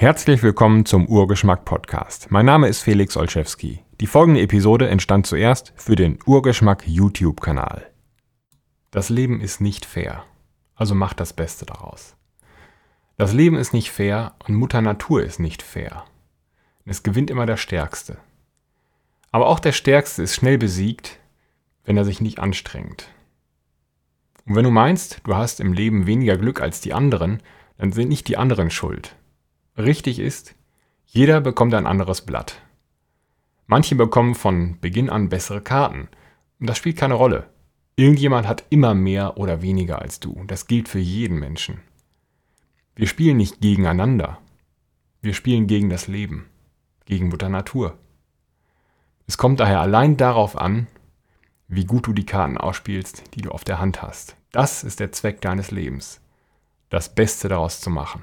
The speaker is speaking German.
Herzlich willkommen zum Urgeschmack Podcast. Mein Name ist Felix Olszewski. Die folgende Episode entstand zuerst für den Urgeschmack YouTube-Kanal. Das Leben ist nicht fair, also macht das Beste daraus. Das Leben ist nicht fair und Mutter Natur ist nicht fair. Es gewinnt immer der Stärkste. Aber auch der Stärkste ist schnell besiegt, wenn er sich nicht anstrengt. Und wenn du meinst, du hast im Leben weniger Glück als die anderen, dann sind nicht die anderen schuld. Richtig ist, jeder bekommt ein anderes Blatt. Manche bekommen von Beginn an bessere Karten. Das spielt keine Rolle. Irgendjemand hat immer mehr oder weniger als du. Das gilt für jeden Menschen. Wir spielen nicht gegeneinander. Wir spielen gegen das Leben, gegen Mutter Natur. Es kommt daher allein darauf an, wie gut du die Karten ausspielst, die du auf der Hand hast. Das ist der Zweck deines Lebens. Das Beste daraus zu machen.